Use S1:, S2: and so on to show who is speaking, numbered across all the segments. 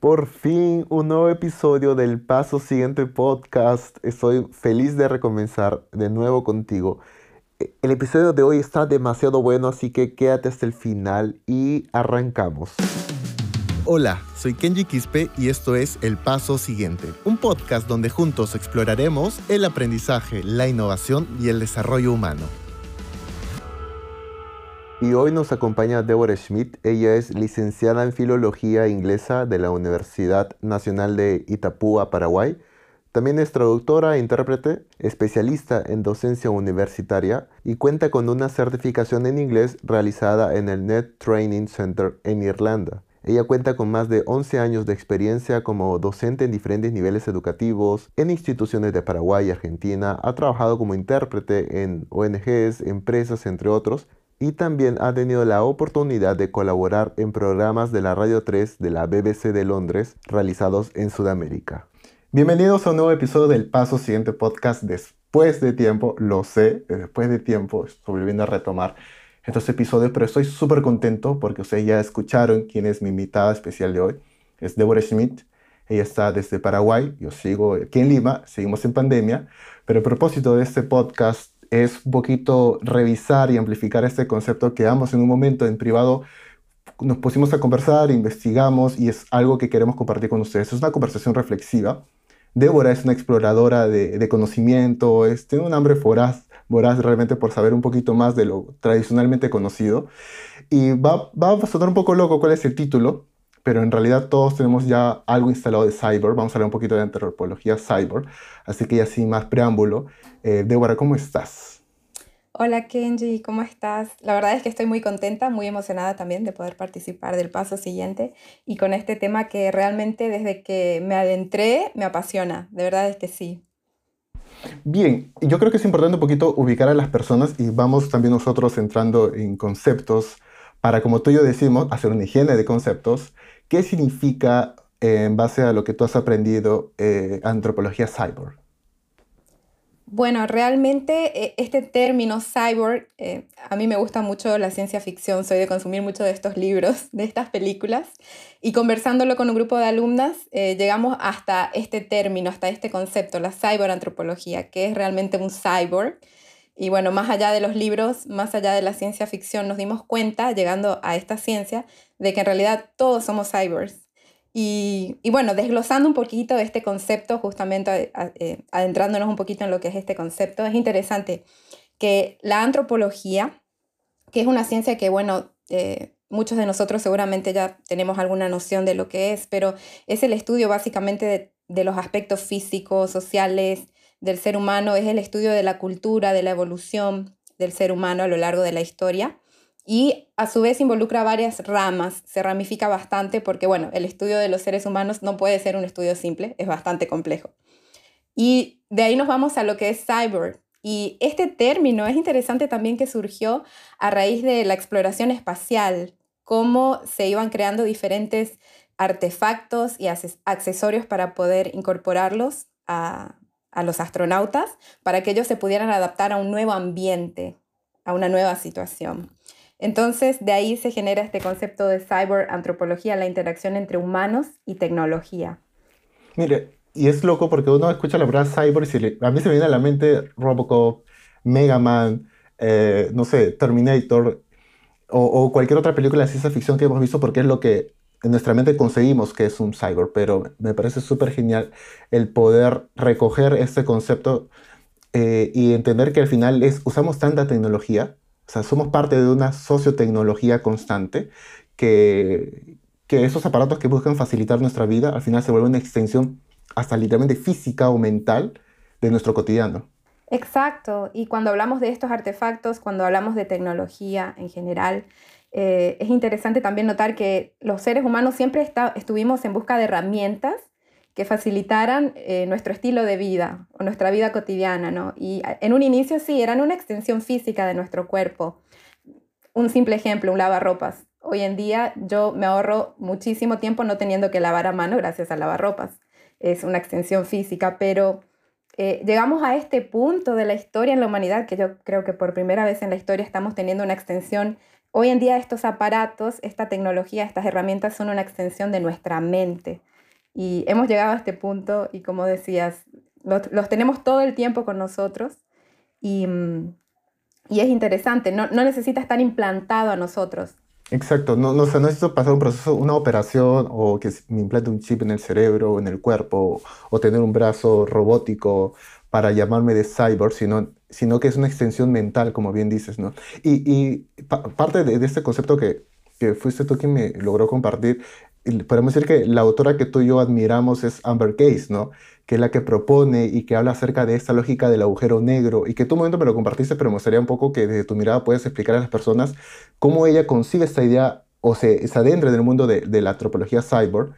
S1: Por fin un nuevo episodio del Paso Siguiente Podcast. Estoy feliz de recomenzar de nuevo contigo. E, el episodio de hoy está demasiado bueno, así que quédate hasta el final y arrancamos. Hola, soy Kenji Quispe y esto es El Paso Siguiente, un podcast donde juntos exploraremos el aprendizaje, la innovación y el desarrollo humano. Y hoy nos acompaña Deborah Schmidt. Ella es licenciada en Filología Inglesa de la Universidad Nacional de Itapúa, Paraguay. También es traductora e intérprete, especialista en docencia universitaria y cuenta con una certificación en inglés realizada en el Net Training Center en Irlanda. Ella cuenta con más de 11 años de experiencia como docente en diferentes niveles educativos en instituciones de Paraguay y Argentina. Ha trabajado como intérprete en ONGs, empresas, entre otros, y también ha tenido la oportunidad de colaborar en programas de la Radio 3 de la BBC de Londres realizados en Sudamérica. Bienvenidos a un nuevo episodio del Paso Siguiente Podcast después de tiempo, lo sé, después de tiempo estoy volviendo a retomar estos episodios, pero estoy súper contento porque ustedes ya escucharon quién es mi invitada especial de hoy, es Deborah Schmidt. Ella está desde Paraguay, yo sigo aquí en Lima, seguimos en pandemia, pero a propósito de este podcast es un poquito revisar y amplificar este concepto que ambos en un momento en privado nos pusimos a conversar, investigamos y es algo que queremos compartir con ustedes. Es una conversación reflexiva. Débora es una exploradora de, conocimiento, es, tiene un hambre voraz, voraz realmente por saber un poquito más de lo tradicionalmente conocido. Y va, va a sonar un poco loco cuál es el título, pero en realidad todos tenemos ya algo instalado de cyber. Vamos a hablar un poquito de antropología cyber. Así que ya sin más preámbulo, eh, Débora, ¿cómo estás?
S2: Hola Kenji, ¿cómo estás? La verdad es que estoy muy contenta, muy emocionada también de poder participar del paso siguiente y con este tema que realmente desde que me adentré me apasiona, de verdad es que sí.
S1: Bien, yo creo que es importante un poquito ubicar a las personas y vamos también nosotros entrando en conceptos para, como tú y yo decimos, hacer una higiene de conceptos ¿Qué significa, eh, en base a lo que tú has aprendido, eh, antropología cyborg?
S2: Bueno, realmente eh, este término cyborg, a mí me gusta mucho la ciencia ficción, soy de consumir mucho de estos libros, de estas películas, y conversándolo con un grupo de alumnas, llegamos hasta este término, hasta este concepto, la cyborantropología, que es realmente un cyborg. Y bueno, más allá de los libros, más allá de la ciencia ficción, nos dimos cuenta, llegando a esta ciencia, de que en realidad todos somos cyborgs. Y, bueno, desglosando un poquito este concepto, justamente eh, adentrándonos un poquito en lo que es este concepto, es interesante que la antropología, que es una ciencia que, bueno, eh, muchos de nosotros seguramente ya tenemos alguna noción de lo que es, pero es el estudio básicamente de, de los aspectos físicos, sociales, del ser humano, es el estudio de la cultura, de la evolución del ser humano a lo largo de la historia y a su vez involucra varias ramas, se ramifica bastante porque, bueno, el estudio de los seres humanos no puede ser un estudio simple, es bastante complejo. Y de ahí nos vamos a lo que es cyber. Y este término es interesante también que surgió a raíz de la exploración espacial, cómo se iban creando diferentes artefactos y accesorios para poder incorporarlos a, a los astronautas para que ellos se pudieran adaptar a un nuevo ambiente, a una nueva situación. Entonces, de ahí se genera este concepto de cyberantropología, la interacción entre humanos y tecnología.
S1: Mire, y es loco porque uno escucha la palabra cyber y a mí se me viene a la mente Robocop, Mega Man, eh, no sé, Terminator o, o, cualquier otra película de ciencia ficción que hemos visto porque es lo que en nuestra mente conseguimos que es un cyber, pero me parece súper genial el poder recoger este concepto eh, y entender que al final usamos tanta tecnología, o sea, somos parte de una sociotecnología constante que, que esos aparatos que buscan facilitar nuestra vida al final se vuelven una extensión hasta literalmente física o mental de nuestro cotidiano.
S2: Exacto, y cuando hablamos de estos artefactos, cuando hablamos de tecnología en general, eh, es interesante también notar que los seres humanos siempre estuvimos en busca de herramientas que facilitaran eh, nuestro estilo de vida o nuestra vida cotidiana, ¿no? Y en un inicio sí, eran una extensión física de nuestro cuerpo. Un simple ejemplo, un lavarropas. Hoy en día yo me ahorro muchísimo tiempo no teniendo que lavar a mano gracias al lavarropas. Es una extensión física, pero eh, llegamos a este punto de la historia en la humanidad que yo creo que por primera vez en la historia estamos teniendo una extensión Hoy en día estos aparatos, esta tecnología, estas herramientas son una extensión de nuestra mente. Y hemos llegado a este punto y como decías, los, tenemos todo el tiempo con nosotros y, mm, y es interesante, no, no, necesita estar implantado a nosotros.
S1: Exacto, no, no, no necesito pasar un proceso, una operación o que me implante un chip en el cerebro o en el cuerpo o tener un brazo robótico para llamarme de cyborg, sino, sino que es una extensión mental, como bien dices, ¿no? Y, y parte de, de, este concepto que, que fuiste tú quien me logró compartir, podemos decir que la autora que tú y yo admiramos es Amber Case, ¿no? Que es la que propone y que habla acerca de esta lógica del agujero negro y que tú un momento me lo compartiste, pero me gustaría un poco que desde tu mirada puedes explicar a las personas cómo ella concibe esta idea o se, se adentra en el mundo de, de la antropología cyborg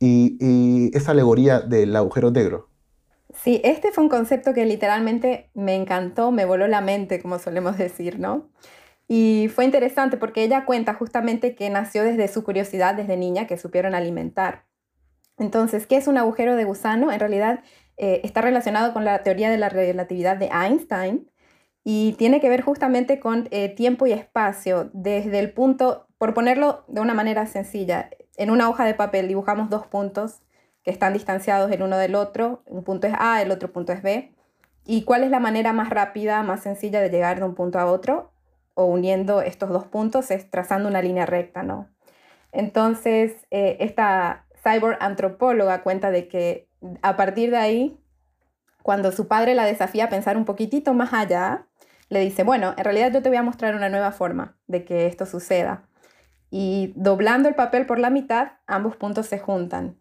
S1: y, y esa alegoría del agujero negro.
S2: Sí, este fue un concepto que literalmente me encantó, me voló la mente, como solemos decir, ¿no? Y fue interesante porque ella cuenta justamente que nació desde su curiosidad desde niña, que supieron alimentar. Entonces, ¿qué es un agujero de gusano? En realidad eh, está relacionado con la teoría de la relatividad de Einstein y tiene que ver justamente con eh, tiempo y espacio. Desde el punto, por ponerlo de una manera sencilla, en una hoja de papel dibujamos dos puntos que están distanciados el uno del otro. Un punto es A, el otro punto es B. ¿Y cuál es la manera más rápida, más sencilla de llegar de un punto a otro? o uniendo estos dos puntos es trazando una línea recta, ¿no? Entonces, eh, esta cyborg antropóloga cuenta de que a partir de ahí, cuando su padre la desafía a pensar un poquitito más allá, le dice, bueno, en realidad yo te voy a mostrar una nueva forma de que esto suceda. Y doblando el papel por la mitad, ambos puntos se juntan.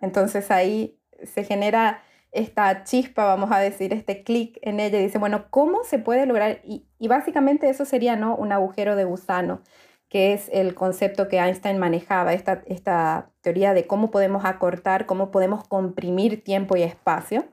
S2: Entonces ahí se genera esta chispa, vamos a decir, este clic en ella y dice, bueno, ¿cómo se puede lograr? Y, básicamente eso sería ¿no? un agujero de gusano, que es el concepto que Einstein manejaba, esta, esta teoría de cómo podemos acortar, cómo podemos comprimir tiempo y espacio,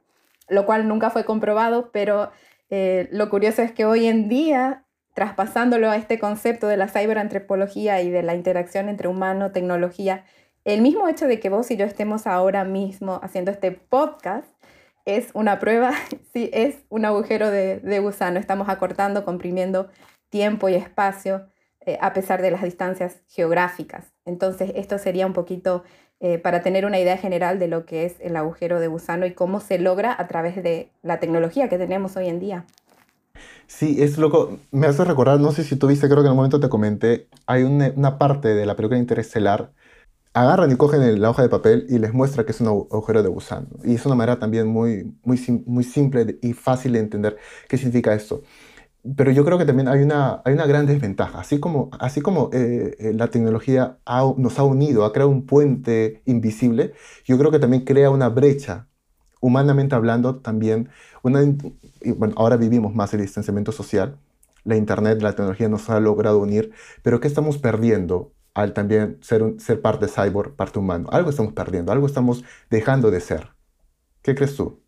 S2: lo cual nunca fue comprobado, pero eh, lo curioso es que hoy en día, traspasándolo a este concepto de la ciberantropología y de la interacción entre humano, tecnología, el mismo hecho de que vos y yo estemos ahora mismo haciendo este podcast es una prueba, sí, es un agujero de, gusano. Estamos acortando, comprimiendo tiempo y espacio eh, a pesar de las distancias geográficas. Entonces, esto sería un poquito eh, para tener una idea general de lo que es el agujero de gusano y cómo se logra a través de la tecnología que tenemos hoy en día.
S1: Sí, es loco. Me hace recordar, no sé si tú viste, creo que en un momento te comenté, hay una parte de la película Interestelar agarran y cogen la hoja de papel y les muestra que es un agujero de gusano. Y es una manera también muy, muy, muy simple y fácil de entender qué significa esto. Pero yo creo que también hay una, hay una gran desventaja. Así como, así como eh, eh, la tecnología nos ha unido, ha creado un puente invisible, yo creo que también crea una brecha, humanamente hablando, también. Una, bueno, ahora vivimos más el distanciamiento social. La Internet, la tecnología nos ha logrado unir, pero ¿qué estamos perdiendo al también ser, ser parte cyborg, parte humano. Algo estamos perdiendo, algo estamos dejando de ser. ¿Qué crees tú?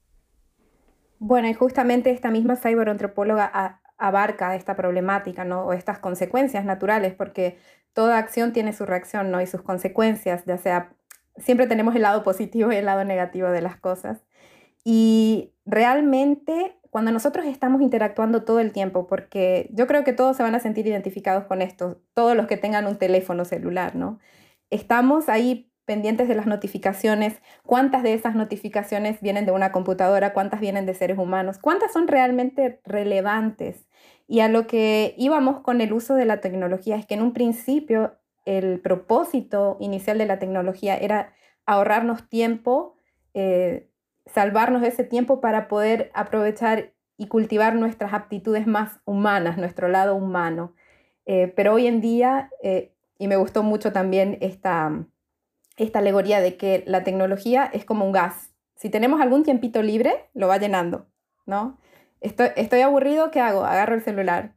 S2: Bueno, y justamente esta misma cyberantropóloga abarca esta problemática, ¿no? O estas consecuencias naturales, porque toda acción tiene su reacción, ¿no? Y sus consecuencias, ya sea, siempre tenemos el lado positivo y el lado negativo de las cosas. Y realmente cuando nosotros estamos interactuando todo el tiempo, porque yo creo que todos se van a sentir identificados con esto, todos los que tengan un teléfono celular, ¿no? Estamos ahí pendientes de las notificaciones, cuántas de esas notificaciones vienen de una computadora, cuántas vienen de seres humanos, cuántas son realmente relevantes. Y a lo que íbamos con el uso de la tecnología es que en un principio el propósito inicial de la tecnología era ahorrarnos tiempo, eh, salvarnos ese tiempo para poder aprovechar y cultivar nuestras aptitudes más humanas, nuestro lado humano. Eh, pero hoy en día, eh, y me gustó mucho también esta, esta alegoría de que la tecnología es como un gas. Si tenemos algún tiempito libre, lo va llenando, ¿no? Estoy, aburrido, ¿qué hago? Agarro el celular.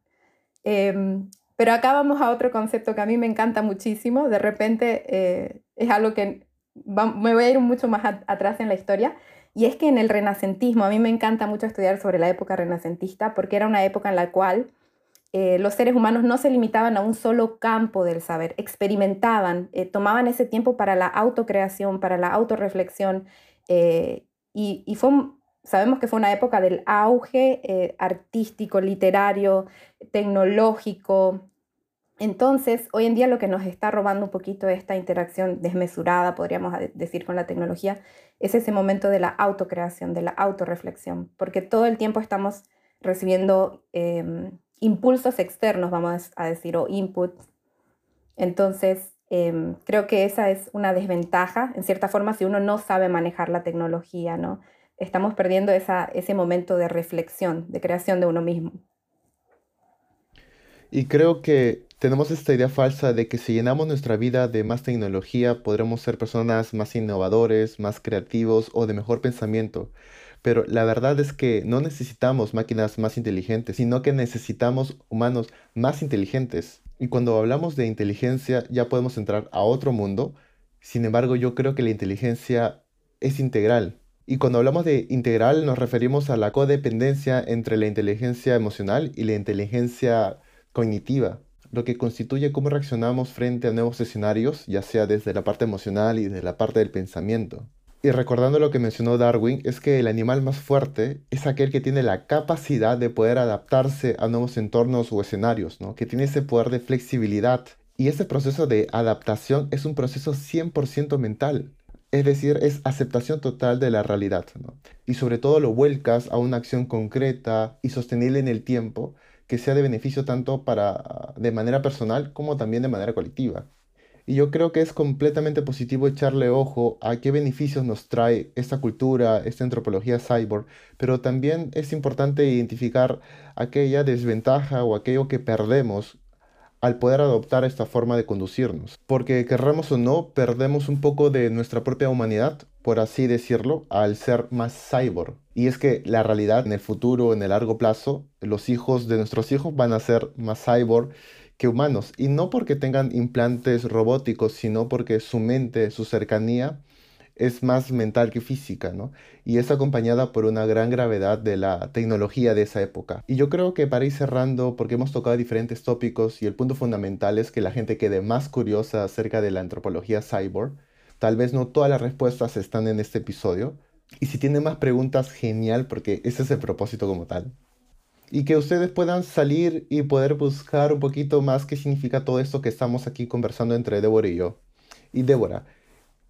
S2: Em, pero acá vamos a otro concepto que a mí me encanta muchísimo. De repente eh, es algo que me voy a ir mucho más atrás en la historia, y es que en el renacentismo, a mí me encanta mucho estudiar sobre la época renacentista porque era una época en la cual eh, los seres humanos no se limitaban a un solo campo del saber, experimentaban, eh, tomaban ese tiempo para la autocreación, para la autorreflexión. Eh, y, y fue, sabemos que fue una época del auge artístico, literario, tecnológico, Entonces, hoy en día lo que nos está robando un poquito esta interacción desmesurada, podríamos decir, con la tecnología, es ese momento de la autocreación, de la autorreflexión, porque todo el tiempo estamos recibiendo em, impulsos externos, vamos a decir, o inputs. Entonces, em, creo que esa es una desventaja, en cierta forma, si uno no sabe manejar la tecnología, ¿no? Estamos perdiendo ese momento de reflexión, de creación de uno mismo.
S1: Y creo que tenemos esta idea falsa de que si llenamos nuestra vida de más tecnología, podremos ser personas más innovadores, más creativos o de mejor pensamiento. Pero la verdad es que no necesitamos máquinas más inteligentes, sino que necesitamos humanos más inteligentes. Y cuando hablamos de inteligencia ya podemos entrar a otro mundo. Sin embargo, yo creo que la inteligencia es integral. Y cuando hablamos de integral nos referimos a la codependencia entre la inteligencia emocional y la inteligencia cognitiva, lo que constituye cómo reaccionamos frente a nuevos escenarios, ya sea desde la parte emocional y desde la parte del pensamiento. Y recordando lo que mencionó Darwin, es que el animal más fuerte es aquel que tiene la capacidad de poder adaptarse a nuevos entornos o escenarios, ¿no? que tiene ese poder de flexibilidad. Y ese proceso de adaptación es un proceso 100% mental. Es decir, es aceptación total de la realidad. Y sobre todo lo vuelcas a una acción concreta y sostenible en el tiempo que sea de beneficio tanto para de manera personal como también de manera colectiva. Y yo creo que es completamente positivo echarle ojo a qué beneficios nos trae esta cultura, esta antropología cyborg, pero también es importante identificar aquella desventaja o aquello que perdemos al poder adoptar esta forma de conducirnos. Porque querramos o no, perdemos un poco de nuestra propia humanidad, por así decirlo, al ser más cyborg. Y es que la realidad en el futuro, en el largo plazo, los hijos de nuestros hijos van a ser más cyborg que humanos. Y no porque tengan implantes robóticos, sino porque su mente, su cercanía, es más mental que física, ¿no? Y es acompañada por una gran gravedad de la tecnología de esa época. Y yo creo que para ir cerrando, porque hemos tocado diferentes tópicos y el punto fundamental es que la gente quede más curiosa acerca de la antropología cyborg. Tal vez no todas las respuestas están en este episodio. Y si tienen más preguntas, genial, porque ese es el propósito como tal. Y que ustedes puedan salir y poder buscar un poquito más qué significa todo esto que estamos aquí conversando entre Débora y yo. Y Débora,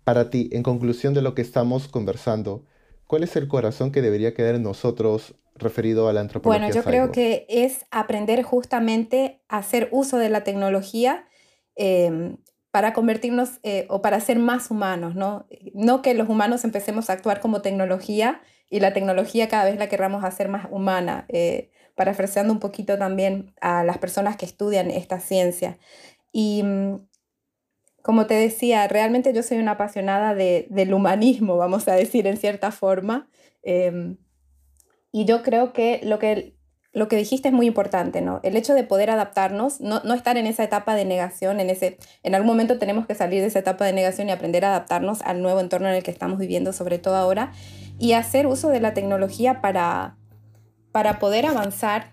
S1: para ti, en conclusión de lo que estamos conversando, ¿cuál es el corazón que debería quedar en nosotros referido a la antropología?
S2: Bueno, yo creo que es aprender justamente a hacer uso de la tecnología em, para convertirnos eh, o para ser más humanos, ¿no? No que los humanos empecemos a actuar como tecnología y la tecnología cada vez la queramos hacer más humana, eh, parafraseando un poquito también a las personas que estudian esta ciencia. Y mm, como te decía, realmente yo soy una apasionada del humanismo, vamos a decir en cierta forma. Em, y yo creo que lo, que lo que dijiste es muy importante, ¿no? El hecho de poder adaptarnos, no, no, estar en esa etapa de negación, en, ese, en algún momento tenemos que salir de esa etapa de negación y aprender a adaptarnos al nuevo entorno en el que estamos viviendo, sobre todo ahora, y hacer uso de la tecnología para, para poder avanzar.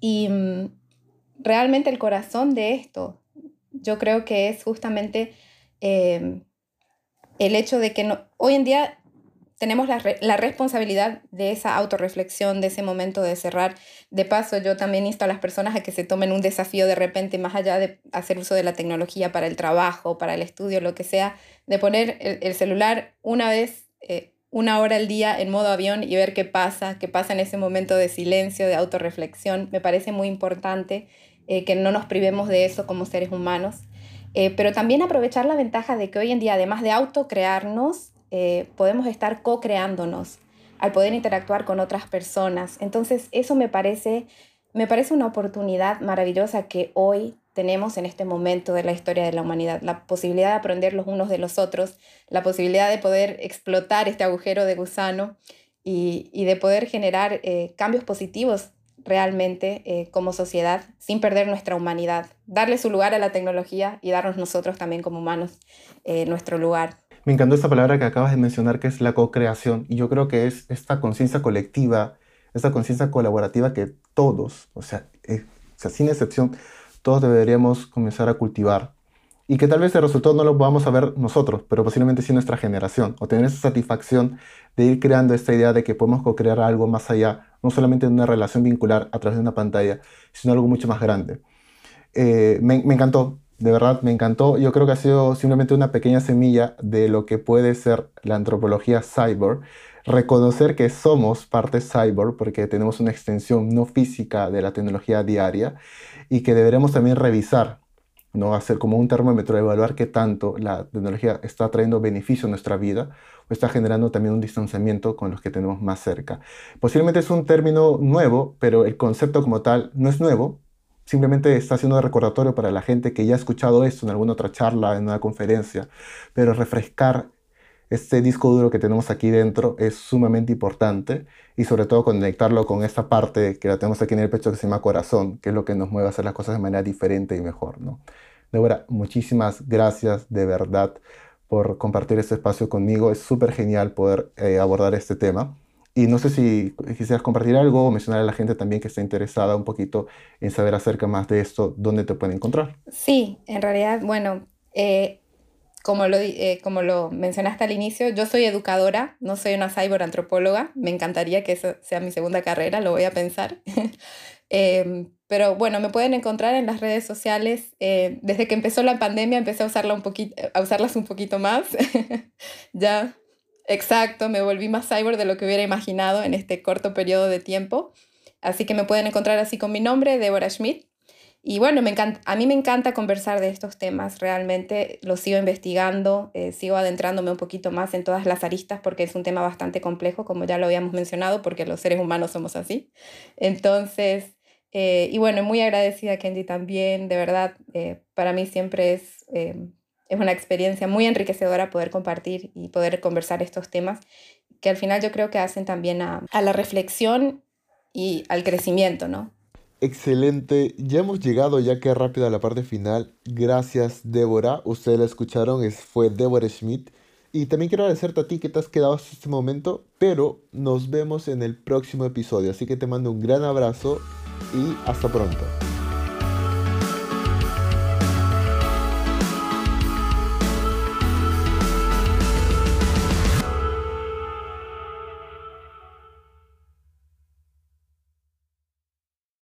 S2: Y mm, realmente el corazón de esto, yo creo que es justamente em, el hecho de que no, hoy en día tenemos la, la, responsabilidad de esa autorreflexión, de ese momento de cerrar. De paso, yo también insto a las personas a que se tomen un desafío de repente, más allá de hacer uso de la tecnología para el trabajo, para el estudio, lo que sea, de poner el, celular una vez, eh, una hora al día en modo avión y ver qué pasa, qué pasa en ese momento de silencio, de autorreflexión. Me parece muy importante eh, que no nos privemos de eso como seres humanos, eh, pero también aprovechar la ventaja de que hoy en día, además de autocrearnos, eh, podemos estar co-creándonos al poder interactuar con otras personas. Entonces, eso me parece, me parece una oportunidad maravillosa que hoy tenemos en este momento de la historia de la humanidad, la posibilidad de aprender los unos de los otros, la posibilidad de poder explotar este agujero de gusano y, y de poder generar cambios positivos realmente eh, como sociedad sin perder nuestra humanidad, darle su lugar a la tecnología y darnos nosotros también como humanos eh, nuestro lugar.
S1: Me encantó esta palabra que acabas de mencionar, que es la co-creación, y yo creo que es esta conciencia colectiva, esta conciencia colaborativa que todos, o sea, eh, o sea, sin excepción, todos deberíamos comenzar a cultivar. Y que tal vez el resultado no lo podamos saber nosotros, pero posiblemente sí nuestra generación, o tener esa satisfacción de ir creando esta idea de que podemos co-crear algo más allá, no solamente de una relación vincular a través de una pantalla, sino algo mucho más grande. Eh, me, me encantó, de verdad me encantó. Yo creo que ha sido simplemente una pequeña semilla de lo que puede ser la antropología cyber. Reconocer que somos parte cyber porque tenemos una extensión no física de la tecnología diaria y que deberemos también revisar ¿no? Hacer como un termómetro, evaluar qué tanto la tecnología está trayendo beneficio a nuestra vida o está generando también un distanciamiento con los que tenemos más cerca. Posiblemente es un término nuevo, pero el concepto como tal no es nuevo, simplemente está siendo recordatorio para la gente que ya ha escuchado esto en alguna otra charla, en una conferencia, pero refrescar este disco duro que tenemos aquí dentro es sumamente importante y sobre todo conectarlo con esta parte que la tenemos aquí en el pecho que se llama corazón, que es lo que nos mueve a hacer las cosas de manera diferente y mejor. ¿no? Débora, muchísimas gracias de verdad por compartir este espacio conmigo. Es súper genial poder eh, abordar este tema. Y no sé si quisieras compartir algo o mencionar a la gente también que está interesada un poquito en saber acerca más de esto, dónde te pueden encontrar.
S2: Sí, en realidad, bueno, eh, como lo, eh, como lo mencionaste al inicio, yo soy educadora, no soy una cyberantropóloga. Me encantaría que eso sea mi segunda carrera, lo voy a pensar. Em, pero bueno, me pueden encontrar en las redes sociales. Eh, desde que empezó la pandemia empecé a, usarla un a usarlas un poquito más. ya, exacto, me volví más cyber de lo que hubiera imaginado en este corto periodo de tiempo. Así que me pueden encontrar así con mi nombre, Deborah Schmidt. Y bueno, me encanta, a mí me encanta conversar de estos temas, realmente lo sigo investigando, eh, sigo adentrándome un poquito más en todas las aristas porque es un tema bastante complejo, como ya lo habíamos mencionado, porque los seres humanos somos así. Entonces, eh, y bueno, muy agradecida Kenji también, de verdad, eh, para mí siempre es, es una experiencia muy enriquecedora poder compartir y poder conversar estos temas, que al final yo creo que hacen también a, a la reflexión y al crecimiento, ¿no?
S3: Excelente, ya hemos llegado ya que rápido a la parte final. Gracias Débora, ustedes la escucharon, es, fue Débora Schmidt. Y también quiero agradecerte a ti que te has quedado hasta este momento, pero nos vemos en el próximo episodio. Así que te mando un gran abrazo y hasta pronto.